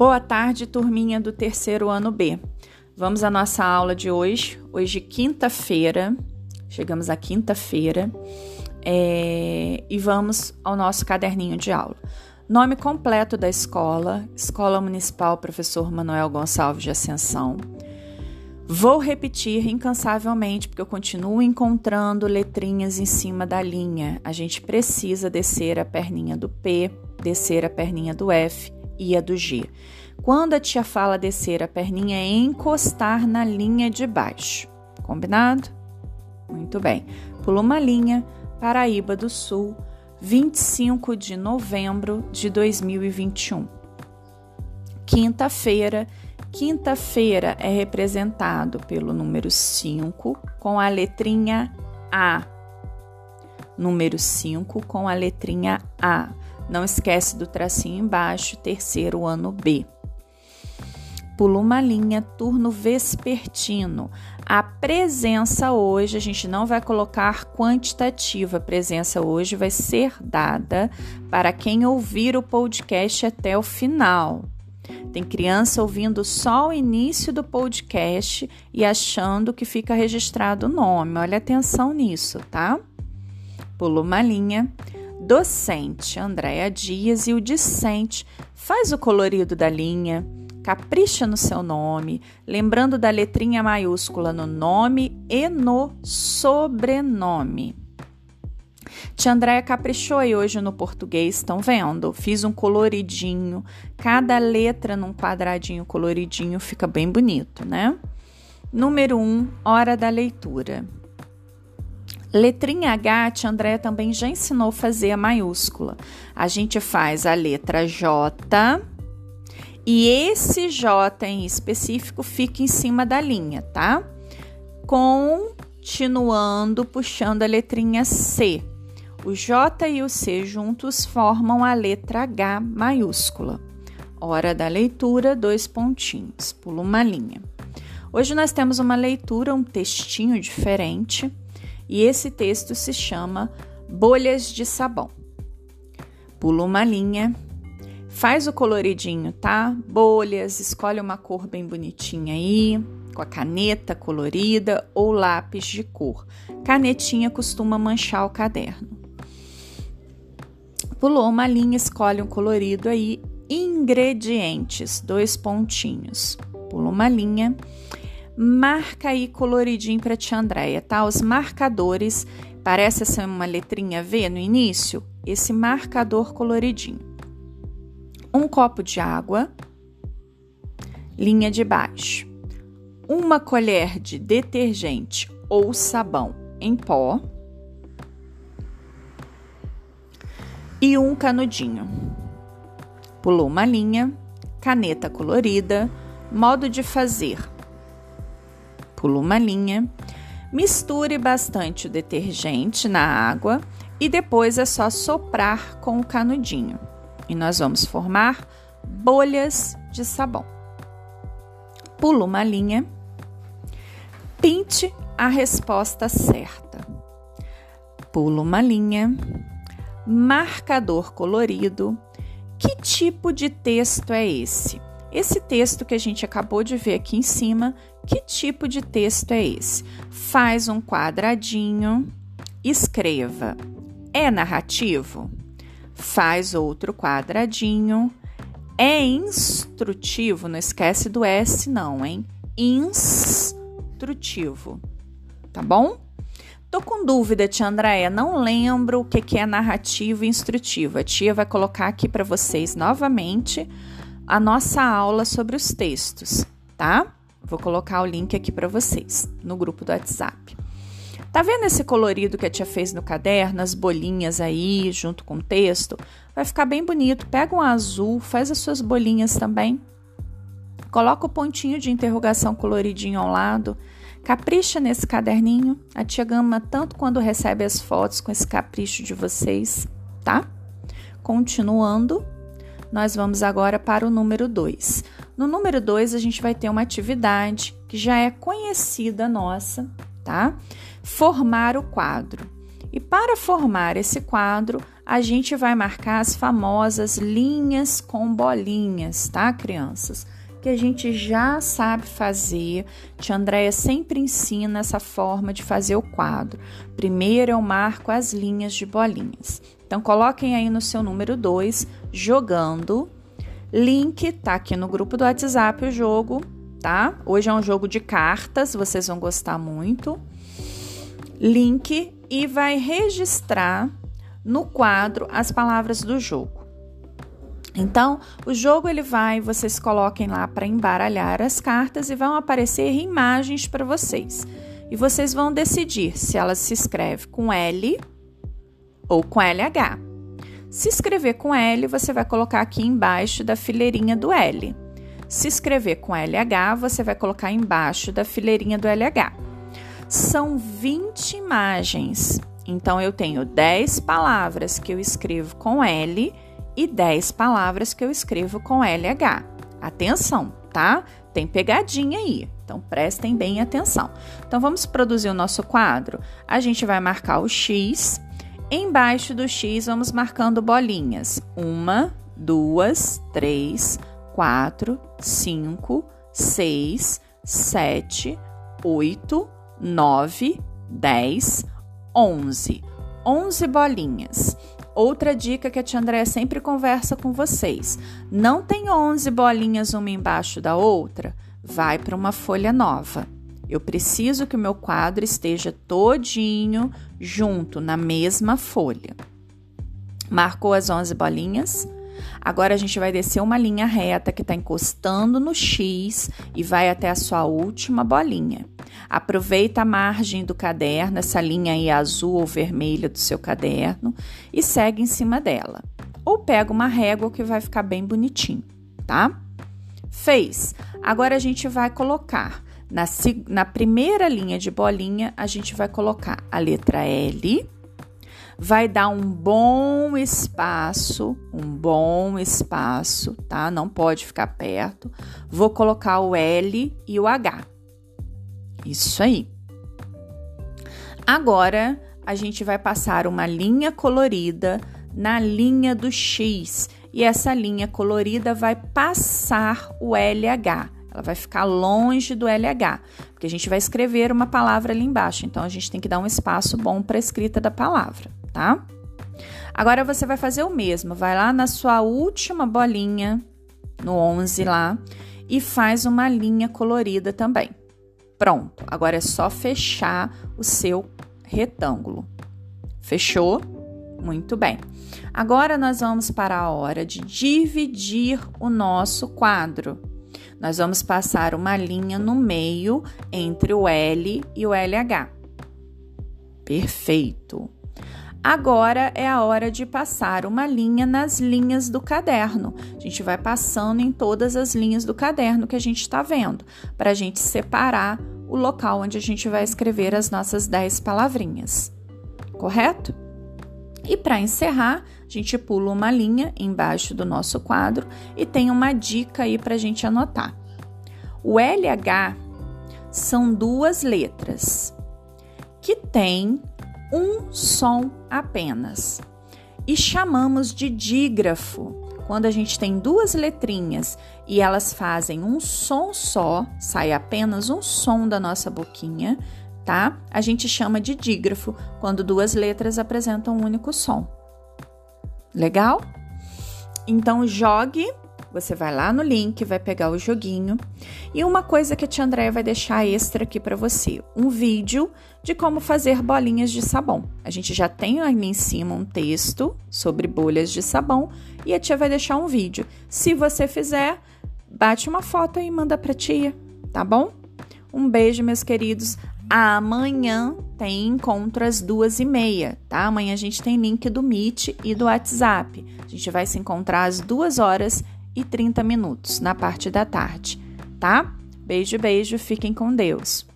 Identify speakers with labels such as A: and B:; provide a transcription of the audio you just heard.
A: Boa tarde, turminha do terceiro ano B. Vamos à nossa aula de hoje. Hoje, quinta-feira, chegamos à quinta-feira, é... e vamos ao nosso caderninho de aula. Nome completo da escola: Escola Municipal Professor Manuel Gonçalves de Ascensão. Vou repetir incansavelmente, porque eu continuo encontrando letrinhas em cima da linha. A gente precisa descer a perninha do P, descer a perninha do F e a do G. Quando a tia fala descer a perninha, é encostar na linha de baixo. Combinado? Muito bem. Pula uma linha, Paraíba do Sul, 25 de novembro de 2021. Quinta-feira. Quinta-feira é representado pelo número 5 com a letrinha A. Número 5 com a letrinha A. Não esquece do tracinho embaixo, terceiro ano B. Pula uma linha, turno vespertino. A presença hoje, a gente não vai colocar quantitativa, a presença hoje vai ser dada para quem ouvir o podcast até o final. Tem criança ouvindo só o início do podcast e achando que fica registrado o nome. Olha atenção nisso, tá? Pula uma linha docente Andréa Dias e o discente faz o colorido da linha, capricha no seu nome, lembrando da letrinha maiúscula no nome e no sobrenome. Tia Andréia caprichou aí hoje no português, estão vendo? Fiz um coloridinho, cada letra num quadradinho coloridinho, fica bem bonito, né? Número 1, um, hora da leitura. Letrinha H, tia Andréia também já ensinou a fazer a maiúscula. A gente faz a letra J e esse J em específico fica em cima da linha, tá? Continuando puxando a letrinha C. O J e o C juntos formam a letra H maiúscula. Hora da leitura, dois pontinhos, pula uma linha. Hoje nós temos uma leitura, um textinho diferente e esse texto se chama Bolhas de Sabão. Pula uma linha, faz o coloridinho, tá? Bolhas, escolhe uma cor bem bonitinha aí, com a caneta colorida ou lápis de cor. Canetinha costuma manchar o caderno. Pulou uma linha, escolhe um colorido aí. Ingredientes, dois pontinhos. Pula uma linha marca aí coloridinho para tia Andréia, tá? Os marcadores, parece ser uma letrinha V no início, esse marcador coloridinho. Um copo de água, linha de baixo. Uma colher de detergente ou sabão em pó. E um canudinho. Pulou uma linha, caneta colorida, modo de fazer pula uma linha, misture bastante o detergente na água e depois é só soprar com o canudinho. E nós vamos formar bolhas de sabão. Pula uma linha, pinte a resposta certa. Pula uma linha, marcador colorido. Que tipo de texto é esse? Esse texto que a gente acabou de ver aqui em cima, que tipo de texto é esse? Faz um quadradinho, escreva. É narrativo? Faz outro quadradinho. É instrutivo? Não esquece do S, não, hein? Instrutivo. Tá bom? Tô com dúvida, tia Andréia, não lembro o que é narrativo e instrutivo. A tia vai colocar aqui para vocês novamente a nossa aula sobre os textos, tá? Vou colocar o link aqui para vocês no grupo do WhatsApp. Tá vendo esse colorido que a tia fez no caderno, as bolinhas aí junto com o texto? Vai ficar bem bonito. Pega um azul, faz as suas bolinhas também. Coloca o pontinho de interrogação coloridinho ao lado. Capricha nesse caderninho. A tia gama tanto quando recebe as fotos com esse capricho de vocês, tá? Continuando, nós vamos agora para o número 2. No número 2, a gente vai ter uma atividade que já é conhecida nossa, tá? Formar o quadro. E para formar esse quadro, a gente vai marcar as famosas linhas com bolinhas, tá, crianças? Que a gente já sabe fazer. Tia Andréia sempre ensina essa forma de fazer o quadro. Primeiro eu marco as linhas de bolinhas. Então coloquem aí no seu número 2, jogando. Link tá aqui no grupo do WhatsApp o jogo, tá? Hoje é um jogo de cartas, vocês vão gostar muito. Link e vai registrar no quadro as palavras do jogo. Então, o jogo ele vai, vocês coloquem lá para embaralhar as cartas e vão aparecer imagens para vocês. E vocês vão decidir se ela se escreve com L ou com LH. Se escrever com L, você vai colocar aqui embaixo da fileirinha do L. Se escrever com LH, você vai colocar embaixo da fileirinha do LH são 20 imagens. Então eu tenho 10 palavras que eu escrevo com L e 10 palavras que eu escrevo com LH. Atenção, tá? Tem pegadinha aí. Então prestem bem atenção. Então vamos produzir o nosso quadro. A gente vai marcar o X. Embaixo do X vamos marcando bolinhas. Uma, duas, três, quatro, cinco, seis, sete, oito, 9, 10, 11. 11 bolinhas. Outra dica que a tia Andréia sempre conversa com vocês: não tem 11 bolinhas uma embaixo da outra? Vai para uma folha nova. Eu preciso que o meu quadro esteja todinho junto na mesma folha. Marcou as 11 bolinhas? Agora a gente vai descer uma linha reta que está encostando no X e vai até a sua última bolinha. Aproveita a margem do caderno, essa linha aí azul ou vermelha do seu caderno e segue em cima dela. Ou pega uma régua que vai ficar bem bonitinho, tá? Fez. Agora a gente vai colocar na, na primeira linha de bolinha, a gente vai colocar a letra L vai dar um bom espaço, um bom espaço, tá? Não pode ficar perto. Vou colocar o L e o H. Isso aí. Agora a gente vai passar uma linha colorida na linha do X e essa linha colorida vai passar o LH. Ela vai ficar longe do LH, porque a gente vai escrever uma palavra ali embaixo, então a gente tem que dar um espaço bom para a escrita da palavra tá? Agora você vai fazer o mesmo, vai lá na sua última bolinha, no 11 lá, e faz uma linha colorida também. Pronto, agora é só fechar o seu retângulo. Fechou? Muito bem. Agora nós vamos para a hora de dividir o nosso quadro. Nós vamos passar uma linha no meio entre o L e o LH. Perfeito. Agora é a hora de passar uma linha nas linhas do caderno. A gente vai passando em todas as linhas do caderno que a gente está vendo, para a gente separar o local onde a gente vai escrever as nossas 10 palavrinhas. Correto? E para encerrar, a gente pula uma linha embaixo do nosso quadro e tem uma dica aí para a gente anotar. O LH são duas letras que têm um som apenas. E chamamos de dígrafo quando a gente tem duas letrinhas e elas fazem um som só, sai apenas um som da nossa boquinha, tá? A gente chama de dígrafo quando duas letras apresentam um único som. Legal? Então jogue você vai lá no link, vai pegar o joguinho. E uma coisa que a tia Andréia vai deixar extra aqui para você: um vídeo de como fazer bolinhas de sabão. A gente já tem ali em cima um texto sobre bolhas de sabão e a tia vai deixar um vídeo. Se você fizer, bate uma foto e manda para tia, tá bom? Um beijo, meus queridos. Amanhã tem encontro às duas e meia, tá? Amanhã a gente tem link do Meet e do WhatsApp. A gente vai se encontrar às duas horas e 30 minutos na parte da tarde, tá? Beijo, beijo, fiquem com Deus.